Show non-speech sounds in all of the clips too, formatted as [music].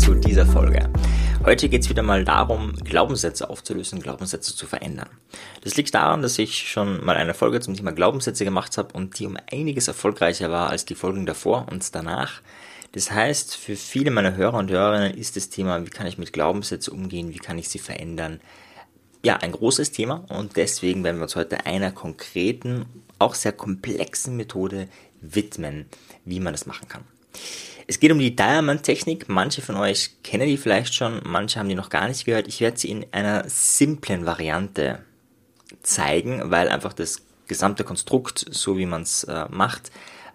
zu dieser Folge. Heute geht es wieder mal darum, Glaubenssätze aufzulösen, Glaubenssätze zu verändern. Das liegt daran, dass ich schon mal eine Folge zum Thema Glaubenssätze gemacht habe und die um einiges erfolgreicher war als die Folgen davor und danach. Das heißt, für viele meiner Hörer und Hörerinnen ist das Thema, wie kann ich mit Glaubenssätzen umgehen, wie kann ich sie verändern, ja, ein großes Thema und deswegen werden wir uns heute einer konkreten, auch sehr komplexen Methode widmen, wie man das machen kann. Es geht um die Diamond-Technik. Manche von euch kennen die vielleicht schon, manche haben die noch gar nicht gehört. Ich werde sie in einer simplen Variante zeigen, weil einfach das gesamte Konstrukt, so wie man es äh, macht,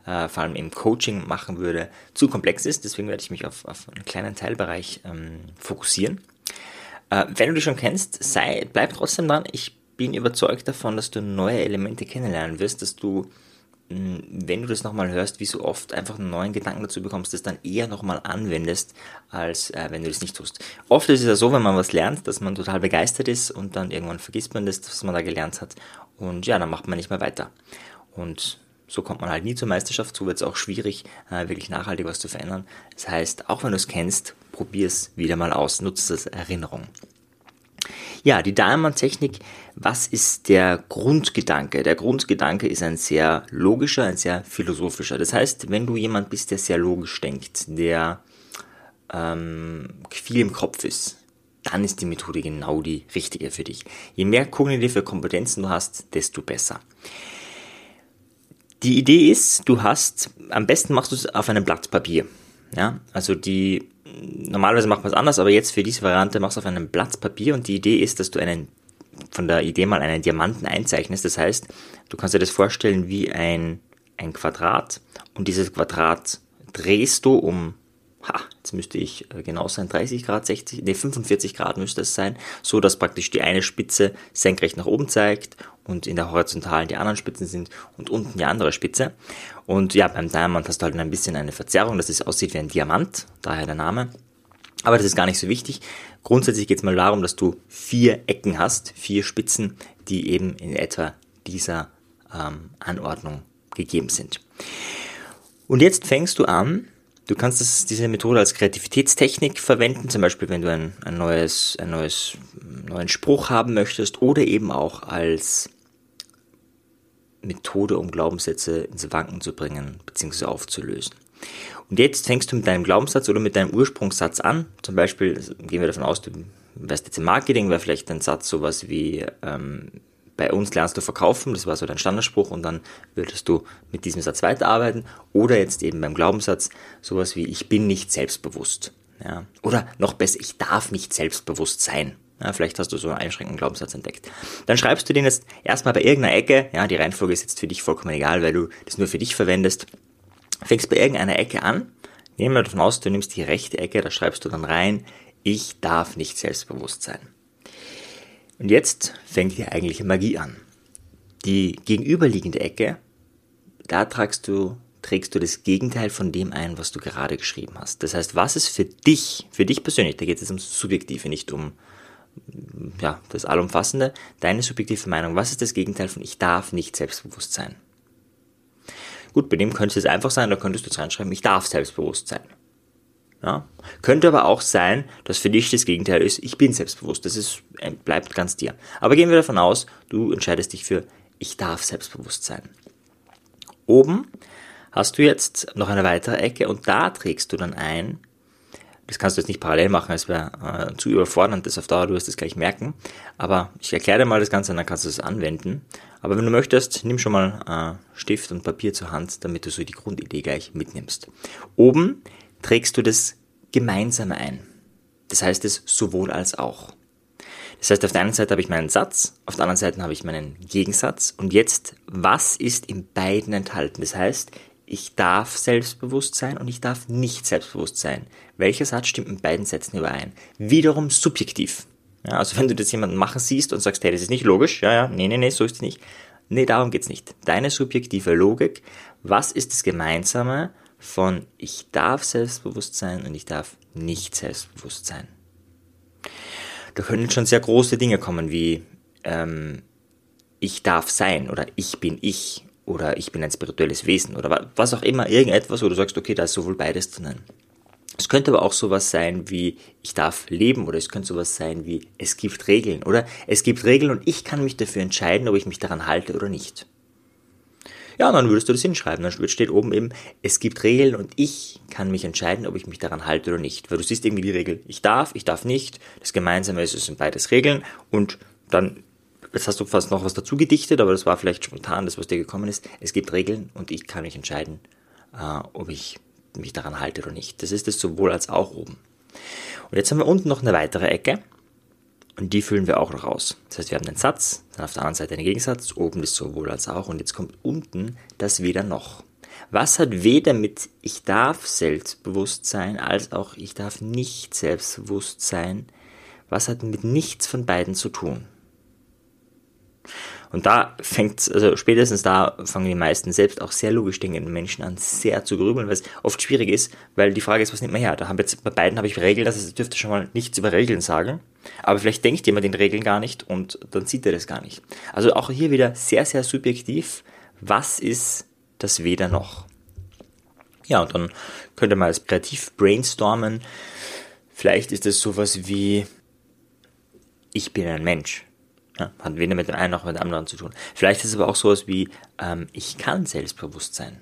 äh, vor allem im Coaching machen würde, zu komplex ist. Deswegen werde ich mich auf, auf einen kleinen Teilbereich ähm, fokussieren. Äh, wenn du die schon kennst, sei, bleib trotzdem dran. Ich bin überzeugt davon, dass du neue Elemente kennenlernen wirst, dass du wenn du das nochmal hörst, wie so oft einfach einen neuen Gedanken dazu bekommst, das dann eher nochmal anwendest, als äh, wenn du das nicht tust. Oft ist es ja so, wenn man was lernt, dass man total begeistert ist und dann irgendwann vergisst man das, was man da gelernt hat und ja, dann macht man nicht mehr weiter. Und so kommt man halt nie zur Meisterschaft, so wird es auch schwierig, äh, wirklich nachhaltig was zu verändern. Das heißt, auch wenn du es kennst, probier es wieder mal aus, nutze es als Erinnerung. Ja, die Dahlmann-Technik, was ist der Grundgedanke? Der Grundgedanke ist ein sehr logischer, ein sehr philosophischer. Das heißt, wenn du jemand bist, der sehr logisch denkt, der ähm, viel im Kopf ist, dann ist die Methode genau die richtige für dich. Je mehr kognitive Kompetenzen du hast, desto besser. Die Idee ist, du hast, am besten machst du es auf einem Blatt Papier. Ja, also die normalerweise macht man es anders, aber jetzt für diese Variante machst du auf einem Blatt Papier und die Idee ist, dass du einen, von der Idee mal einen Diamanten einzeichnest. Das heißt, du kannst dir das vorstellen wie ein, ein Quadrat und dieses Quadrat drehst du um, ha, jetzt müsste ich äh, genau sein, 30 Grad, 60, nee, 45 Grad müsste es sein, so dass praktisch die eine Spitze senkrecht nach oben zeigt und in der Horizontalen die anderen Spitzen sind und unten die andere Spitze. Und ja, beim Diamant hast du halt ein bisschen eine Verzerrung, dass es aussieht wie ein Diamant, daher der Name. Aber das ist gar nicht so wichtig. Grundsätzlich geht es mal darum, dass du vier Ecken hast, vier Spitzen, die eben in etwa dieser ähm, Anordnung gegeben sind. Und jetzt fängst du an, Du kannst das, diese Methode als Kreativitätstechnik verwenden, zum Beispiel wenn du ein, ein neues, ein neues, neuen Spruch haben möchtest oder eben auch als Methode, um Glaubenssätze ins Wanken zu bringen bzw. aufzulösen. Und jetzt fängst du mit deinem Glaubenssatz oder mit deinem Ursprungssatz an. Zum Beispiel gehen wir davon aus, du wärst jetzt im Marketing, wäre vielleicht ein Satz sowas wie ähm, bei uns lernst du verkaufen, das war so dein Standardspruch und dann würdest du mit diesem Satz weiterarbeiten. Oder jetzt eben beim Glaubenssatz sowas wie ich bin nicht selbstbewusst. Ja. Oder noch besser, ich darf nicht selbstbewusst sein. Ja, vielleicht hast du so einen einschränkenden Glaubenssatz entdeckt. Dann schreibst du den jetzt erstmal bei irgendeiner Ecke. Ja, die Reihenfolge ist jetzt für dich vollkommen egal, weil du das nur für dich verwendest. Fängst bei irgendeiner Ecke an. Nehmen wir davon aus, du nimmst die rechte Ecke, da schreibst du dann rein, ich darf nicht selbstbewusst sein. Und jetzt fängt die eigentliche Magie an. Die gegenüberliegende Ecke, da tragst du, trägst du das Gegenteil von dem ein, was du gerade geschrieben hast. Das heißt, was ist für dich, für dich persönlich, da geht es ums Subjektive, nicht um ja, das Allumfassende, deine subjektive Meinung, was ist das Gegenteil von ich darf nicht selbstbewusst sein? Gut, bei dem könnte es einfach sein, da könntest du jetzt reinschreiben, ich darf selbstbewusst sein. Ja? Könnte aber auch sein, dass für dich das Gegenteil ist, ich bin selbstbewusst. Das ist, äh, bleibt ganz dir. Aber gehen wir davon aus, du entscheidest dich für, ich darf selbstbewusst sein. Oben hast du jetzt noch eine weitere Ecke und da trägst du dann ein, das kannst du jetzt nicht parallel machen, es wäre äh, zu überfordernd, das auf Dauer, du wirst es gleich merken. Aber ich erkläre dir mal das Ganze, dann kannst du es anwenden. Aber wenn du möchtest, nimm schon mal äh, Stift und Papier zur Hand, damit du so die Grundidee gleich mitnimmst. Oben trägst du das Gemeinsame ein. Das heißt es sowohl als auch. Das heißt, auf der einen Seite habe ich meinen Satz, auf der anderen Seite habe ich meinen Gegensatz. Und jetzt, was ist in beiden enthalten? Das heißt, ich darf selbstbewusst sein und ich darf nicht selbstbewusst sein. Welcher Satz stimmt in beiden Sätzen überein? Wiederum subjektiv. Ja, also wenn du das jemanden machen siehst und sagst, hey, das ist nicht logisch, ja, ja, nee, nee, nee, so ist es nicht. Nee, darum geht's nicht. Deine subjektive Logik, was ist das Gemeinsame von ich darf selbstbewusst sein und ich darf nicht selbstbewusst sein? Da können schon sehr große Dinge kommen wie ähm, ich darf sein oder ich bin ich oder ich bin ein spirituelles Wesen oder was auch immer, irgendetwas, wo du sagst, okay, da ist sowohl beides drinnen. Es könnte aber auch sowas sein wie, ich darf leben oder es könnte sowas sein wie, es gibt Regeln oder es gibt Regeln und ich kann mich dafür entscheiden, ob ich mich daran halte oder nicht. Ja, und dann würdest du das hinschreiben. Dann steht oben eben, es gibt Regeln und ich kann mich entscheiden, ob ich mich daran halte oder nicht. Weil du siehst irgendwie die Regel, ich darf, ich darf nicht. Das Gemeinsame ist, es sind beides Regeln und dann, jetzt hast du fast noch was dazu gedichtet, aber das war vielleicht spontan, das was dir gekommen ist. Es gibt Regeln und ich kann mich entscheiden, äh, ob ich mich daran halte oder nicht. Das ist es sowohl als auch oben. Und jetzt haben wir unten noch eine weitere Ecke und die füllen wir auch noch aus. Das heißt, wir haben den Satz, dann auf der anderen Seite einen Gegensatz, oben ist sowohl als auch und jetzt kommt unten das weder noch. Was hat weder mit ich darf selbstbewusst sein, als auch ich darf nicht selbstbewusst sein, was hat mit nichts von beiden zu tun? Und da fängt, also spätestens da fangen die meisten selbst auch sehr logisch denkenden Menschen an, sehr zu grübeln, weil es oft schwierig ist, weil die Frage ist, was nimmt man her? Da haben jetzt bei beiden habe ich Regeln, das dürfte schon mal nichts über Regeln sagen, aber vielleicht denkt jemand den Regeln gar nicht und dann sieht er das gar nicht. Also auch hier wieder sehr, sehr subjektiv, was ist das Weder noch? Ja, und dann könnte man als kreativ brainstormen. Vielleicht ist es sowas wie, ich bin ein Mensch. Ja, hat weder mit dem einen noch mit dem anderen zu tun. Vielleicht ist es aber auch sowas wie, ähm, ich kann selbstbewusst sein.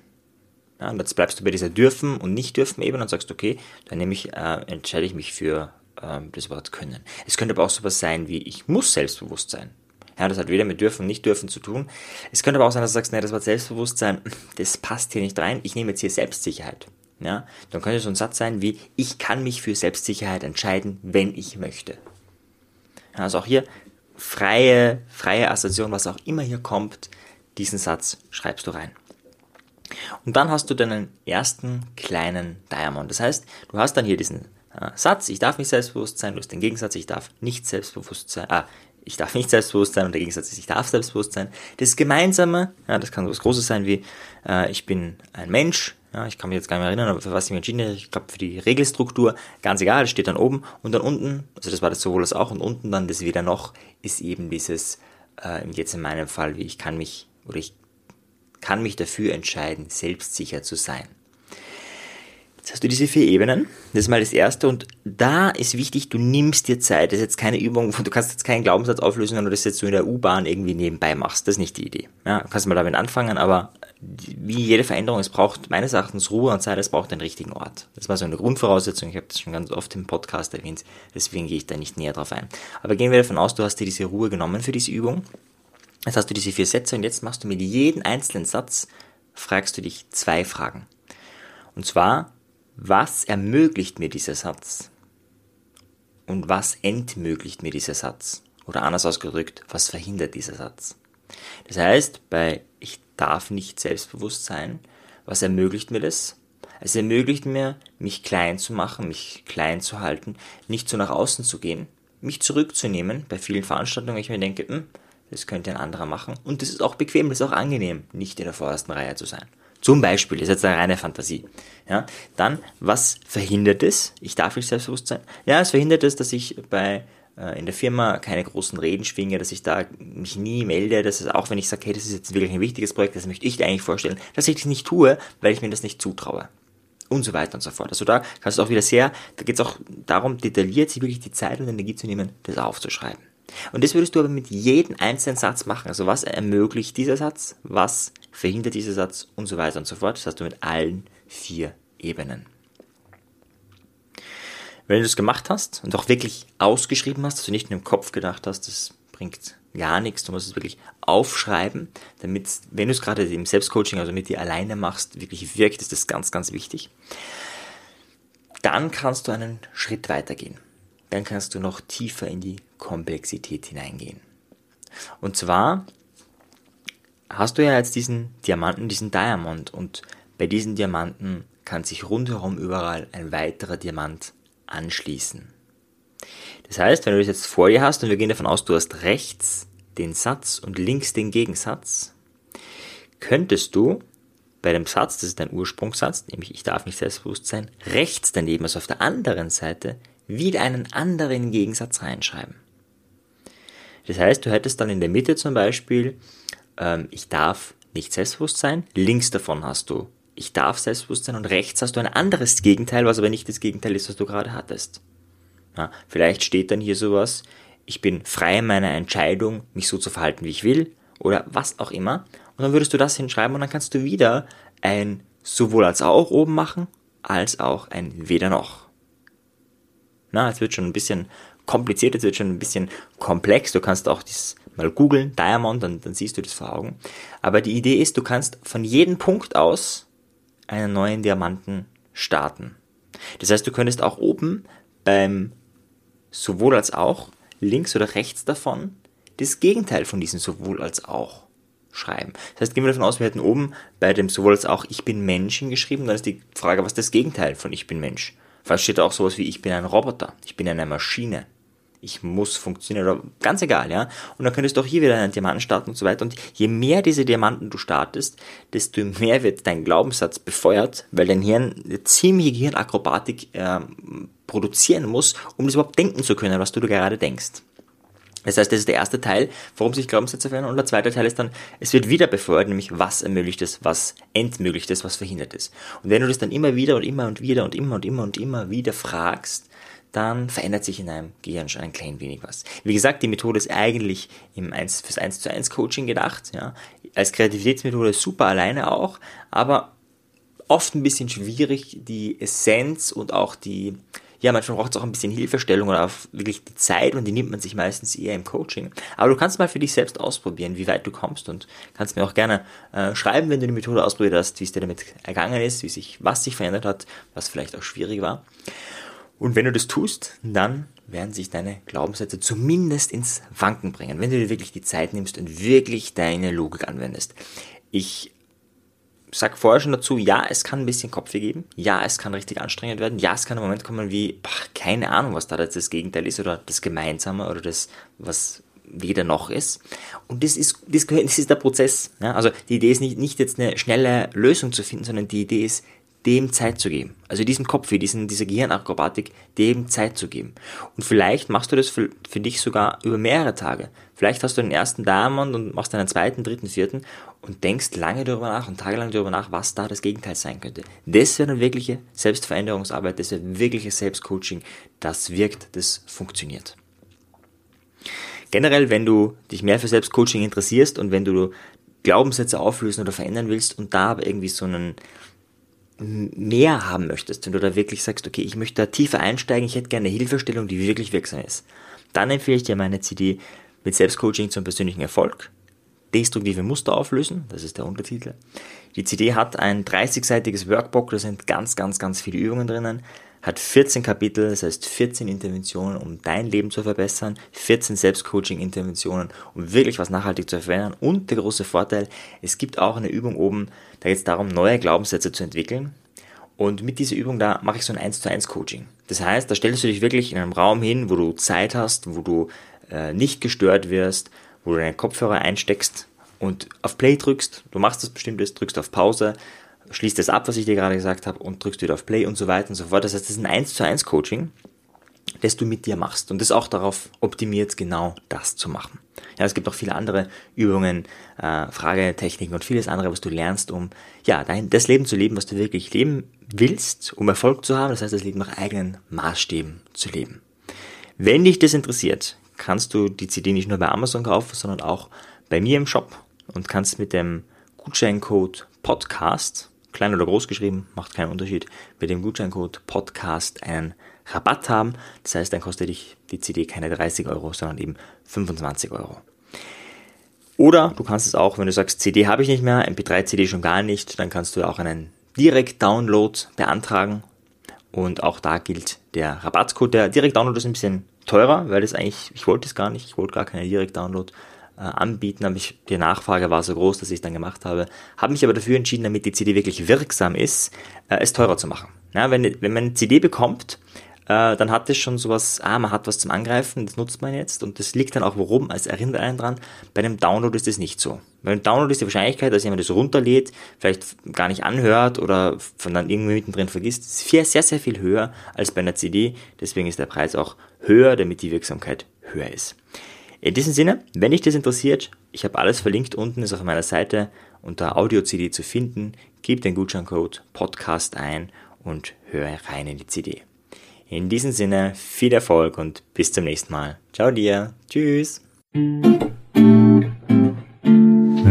Ja, und jetzt bleibst du bei dieser dürfen und nicht dürfen Ebene und sagst, okay, dann nehme ich, äh, entscheide ich mich für ähm, das Wort können. Es könnte aber auch sowas sein wie, ich muss selbstbewusst sein. Ja, das hat weder mit dürfen und nicht dürfen zu tun. Es könnte aber auch sein, dass du sagst, nee, das Wort Selbstbewusstsein, [laughs] das passt hier nicht rein. Ich nehme jetzt hier Selbstsicherheit. Ja, dann könnte so ein Satz sein wie, ich kann mich für Selbstsicherheit entscheiden, wenn ich möchte. Also auch hier freie, freie Assoziation, was auch immer hier kommt, diesen Satz schreibst du rein. Und dann hast du deinen ersten kleinen Diamond. Das heißt, du hast dann hier diesen äh, Satz, ich darf nicht selbstbewusst sein, du hast den Gegensatz, ich darf nicht selbstbewusst sein, ah, ich darf nicht selbstbewusst sein und der Gegensatz ist, ich darf selbstbewusst sein. Das Gemeinsame, ja, das kann so was Großes sein wie, äh, ich bin ein Mensch, ja, ich kann mich jetzt gar nicht mehr erinnern, aber für was ich mich entschieden habe, ich glaube für die Regelstruktur, ganz egal, das steht dann oben und dann unten, also das war das sowohl als auch und unten dann das wieder noch, ist eben dieses, äh, jetzt in meinem Fall, wie ich kann mich, oder ich kann mich dafür entscheiden, selbstsicher zu sein. Jetzt hast du diese vier Ebenen. Das ist mal das erste. Und da ist wichtig, du nimmst dir Zeit. Das ist jetzt keine Übung, du kannst jetzt keinen Glaubenssatz auflösen, wenn du das jetzt so in der U-Bahn irgendwie nebenbei machst. Das ist nicht die Idee. Ja, du kannst mal damit anfangen, aber wie jede Veränderung, es braucht meines Erachtens Ruhe und Zeit, es braucht den richtigen Ort. Das war so eine Grundvoraussetzung. Ich habe das schon ganz oft im Podcast erwähnt. Deswegen gehe ich da nicht näher drauf ein. Aber gehen wir davon aus, du hast dir diese Ruhe genommen für diese Übung. Jetzt hast du diese vier Sätze und jetzt machst du mit jedem einzelnen Satz, fragst du dich zwei Fragen. Und zwar, was ermöglicht mir dieser Satz? Und was entmöglicht mir dieser Satz? Oder anders ausgedrückt, was verhindert dieser Satz? Das heißt, bei ich darf nicht selbstbewusst sein, was ermöglicht mir das? Es ermöglicht mir, mich klein zu machen, mich klein zu halten, nicht so nach außen zu gehen, mich zurückzunehmen bei vielen Veranstaltungen, ich mir denke, hm, das könnte ein anderer machen. Und das ist auch bequem, das ist auch angenehm, nicht in der vordersten Reihe zu sein. Zum Beispiel, das ist jetzt eine reine Fantasie. Ja, dann, was verhindert es? Ich darf nicht selbstbewusst sein. Ja, es verhindert es, dass ich bei äh, in der Firma keine großen Reden schwinge, dass ich da mich nie melde, dass es auch wenn ich sage, hey, das ist jetzt wirklich ein wichtiges Projekt, das möchte ich dir eigentlich vorstellen, dass ich das nicht tue, weil ich mir das nicht zutraue. Und so weiter und so fort. Also da kannst du auch wieder sehr, da geht es auch darum, detailliert sich wirklich die Zeit und Energie zu nehmen, das aufzuschreiben. Und das würdest du aber mit jedem einzelnen Satz machen. Also was ermöglicht dieser Satz, was verhindert dieser Satz und so weiter und so fort. Das hast du mit allen vier Ebenen. Wenn du das gemacht hast und auch wirklich ausgeschrieben hast, dass du nicht nur im Kopf gedacht hast, das bringt gar nichts, du musst es wirklich aufschreiben, damit, wenn du es gerade im Selbstcoaching, also mit dir alleine machst, wirklich wirkt, ist das ganz, ganz wichtig. Dann kannst du einen Schritt weitergehen. Dann kannst du noch tiefer in die Komplexität hineingehen. Und zwar hast du ja jetzt diesen Diamanten, diesen Diamond und bei diesen Diamanten kann sich rundherum überall ein weiterer Diamant anschließen. Das heißt, wenn du das jetzt vor dir hast und wir gehen davon aus, du hast rechts den Satz und links den Gegensatz, könntest du bei dem Satz, das ist dein Ursprungssatz, nämlich ich darf nicht selbstbewusst sein, rechts daneben, also auf der anderen Seite, wieder einen anderen Gegensatz reinschreiben. Das heißt, du hättest dann in der Mitte zum Beispiel, ähm, ich darf nicht selbstbewusst sein, links davon hast du, ich darf Selbstbewusstsein und rechts hast du ein anderes Gegenteil, was aber nicht das Gegenteil ist, was du gerade hattest. Ja, vielleicht steht dann hier sowas, ich bin frei in meiner Entscheidung, mich so zu verhalten, wie ich will, oder was auch immer. Und dann würdest du das hinschreiben und dann kannst du wieder ein sowohl als auch oben machen, als auch ein weder noch. Na, es wird schon ein bisschen kompliziert, es wird schon ein bisschen komplex. Du kannst auch das mal googeln, Diamond, dann, dann siehst du das vor Augen. Aber die Idee ist, du kannst von jedem Punkt aus einen neuen Diamanten starten. Das heißt, du könntest auch oben beim sowohl als auch links oder rechts davon das Gegenteil von diesem sowohl als auch schreiben. Das heißt, gehen wir davon aus, wir hätten oben bei dem sowohl als auch ich bin Mensch hingeschrieben, dann ist die Frage, was ist das Gegenteil von ich bin Mensch? Vielleicht steht auch sowas wie ich bin ein Roboter, ich bin eine Maschine, ich muss funktionieren oder ganz egal, ja. Und dann könntest du auch hier wieder einen Diamanten starten und so weiter. Und je mehr diese Diamanten du startest, desto mehr wird dein Glaubenssatz befeuert, weil dein Hirn eine ziemliche Gehirnakrobatik äh, produzieren muss, um das überhaupt denken zu können, was du gerade denkst. Das heißt, das ist der erste Teil, warum sich Glaubenssätze verändern. Und der zweite Teil ist dann, es wird wieder befeuert, nämlich was ermöglicht ist, was entmöglicht ist, was verhindert ist. Und wenn du das dann immer wieder und immer und wieder und immer und immer und immer wieder fragst, dann verändert sich in deinem Gehirn schon ein klein wenig was. Wie gesagt, die Methode ist eigentlich im 1, fürs 1 zu 1 Coaching gedacht, ja. Als Kreativitätsmethode super alleine auch, aber oft ein bisschen schwierig, die Essenz und auch die, ja, manchmal braucht es auch ein bisschen Hilfestellung oder wirklich die Zeit und die nimmt man sich meistens eher im Coaching. Aber du kannst mal für dich selbst ausprobieren, wie weit du kommst und kannst mir auch gerne äh, schreiben, wenn du die Methode ausprobiert hast, wie es dir damit ergangen ist, wie sich, was sich verändert hat, was vielleicht auch schwierig war. Und wenn du das tust, dann werden sich deine Glaubenssätze zumindest ins Wanken bringen, wenn du dir wirklich die Zeit nimmst und wirklich deine Logik anwendest. Ich sag vorher schon dazu, ja, es kann ein bisschen Kopfweh geben, ja, es kann richtig anstrengend werden, ja, es kann ein Moment kommen wie, boah, keine Ahnung, was da jetzt das Gegenteil ist oder das Gemeinsame oder das, was weder noch ist. Und das ist, das, [laughs] das ist der Prozess. Ja? Also die Idee ist nicht, nicht jetzt eine schnelle Lösung zu finden, sondern die Idee ist, dem Zeit zu geben. Also diesem Kopf, diesen, dieser Gehirnakrobatik, dem Zeit zu geben. Und vielleicht machst du das für, für dich sogar über mehrere Tage. Vielleicht hast du den ersten Diamond und machst einen zweiten, dritten, vierten und denkst lange darüber nach und tagelang darüber nach, was da das Gegenteil sein könnte. Das wäre eine wirkliche Selbstveränderungsarbeit, das wäre wirkliches Selbstcoaching. Das wirkt, das funktioniert. Generell, wenn du dich mehr für Selbstcoaching interessierst und wenn du Glaubenssätze auflösen oder verändern willst und da aber irgendwie so einen mehr haben möchtest, wenn du da wirklich sagst, okay, ich möchte da tiefer einsteigen, ich hätte gerne eine Hilfestellung, die wirklich wirksam ist, dann empfehle ich dir meine CD mit Selbstcoaching zum persönlichen Erfolg. Destruktive Muster auflösen, das ist der Untertitel. Die CD hat ein 30-seitiges Workbook, da sind ganz, ganz, ganz viele Übungen drinnen, hat 14 Kapitel, das heißt 14 Interventionen, um dein Leben zu verbessern, 14 Selbstcoaching-Interventionen, um wirklich was nachhaltig zu verändern. Und der große Vorteil, es gibt auch eine Übung oben, da geht es darum, neue Glaubenssätze zu entwickeln. Und mit dieser Übung da mache ich so ein 1 zu 1 Coaching. Das heißt, da stellst du dich wirklich in einem Raum hin, wo du Zeit hast, wo du äh, nicht gestört wirst, wo du deinen Kopfhörer einsteckst und auf Play drückst. Du machst das bestimmtes, drückst auf Pause, schließt das ab, was ich dir gerade gesagt habe, und drückst wieder auf Play und so weiter und so fort. Das heißt, das ist ein 1 zu 1 Coaching, das du mit dir machst und das auch darauf optimiert, genau das zu machen. Ja, es gibt auch viele andere Übungen, äh, Fragetechniken und vieles andere, was du lernst, um ja, dein, das Leben zu leben, was du wirklich leben willst, um Erfolg zu haben, das heißt, das Leben nach eigenen Maßstäben zu leben. Wenn dich das interessiert, kannst du die CD nicht nur bei Amazon kaufen, sondern auch bei mir im Shop und kannst mit dem Gutscheincode Podcast klein oder groß geschrieben, macht keinen Unterschied, mit dem Gutscheincode Podcast einen Rabatt haben. Das heißt, dann kostet dich die CD keine 30 Euro, sondern eben 25 Euro. Oder du kannst es auch, wenn du sagst, CD habe ich nicht mehr, MP3-CD schon gar nicht, dann kannst du auch einen Direkt-Download beantragen. Und auch da gilt der Rabattcode. Der Direkt-Download ist ein bisschen teurer, weil das eigentlich, ich wollte es gar nicht, ich wollte gar keinen Direkt-Download äh, anbieten, aber ich, die Nachfrage war so groß, dass ich es dann gemacht habe. Habe mich aber dafür entschieden, damit die CD wirklich wirksam ist, äh, es teurer zu machen. Ja, wenn, wenn man eine CD bekommt, äh, dann hat es schon sowas, ah, man hat was zum Angreifen, das nutzt man jetzt und das liegt dann auch worum, als erinnert einen dran. Bei einem Download ist das nicht so. Bei einem Download ist die Wahrscheinlichkeit, dass jemand das runterlädt, vielleicht gar nicht anhört oder von dann irgendwie mittendrin vergisst, sehr, sehr, sehr viel höher als bei einer CD. Deswegen ist der Preis auch höher, damit die Wirksamkeit höher ist. In diesem Sinne, wenn dich das interessiert, ich habe alles verlinkt unten, ist auf meiner Seite unter Audio-CD zu finden. gib den Gutscheincode Podcast ein und höre rein in die CD. In diesem Sinne viel Erfolg und bis zum nächsten Mal. Ciao dir. Tschüss.